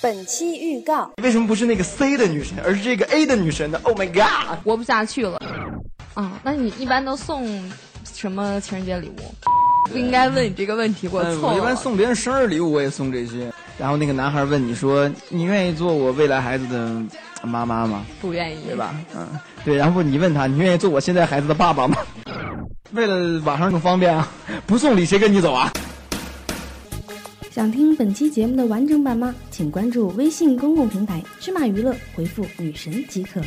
本期预告：为什么不是那个 C 的女神，而是这个 A 的女神呢？Oh my god！活不下去了。啊，那你一般都送什么情人节礼物？不应该问你这个问题，我错了。我一般送别人生日礼物，我也送这些。然后那个男孩问你说：“你愿意做我未来孩子的妈妈吗？”不愿意，对吧？嗯，对。然后你问他：“你愿意做我现在孩子的爸爸吗？”为了网上更方便啊，不送礼谁跟你走啊？想听本期节目的完整版吗？请关注微信公共平台“芝麻娱乐”，回复“女神”即可。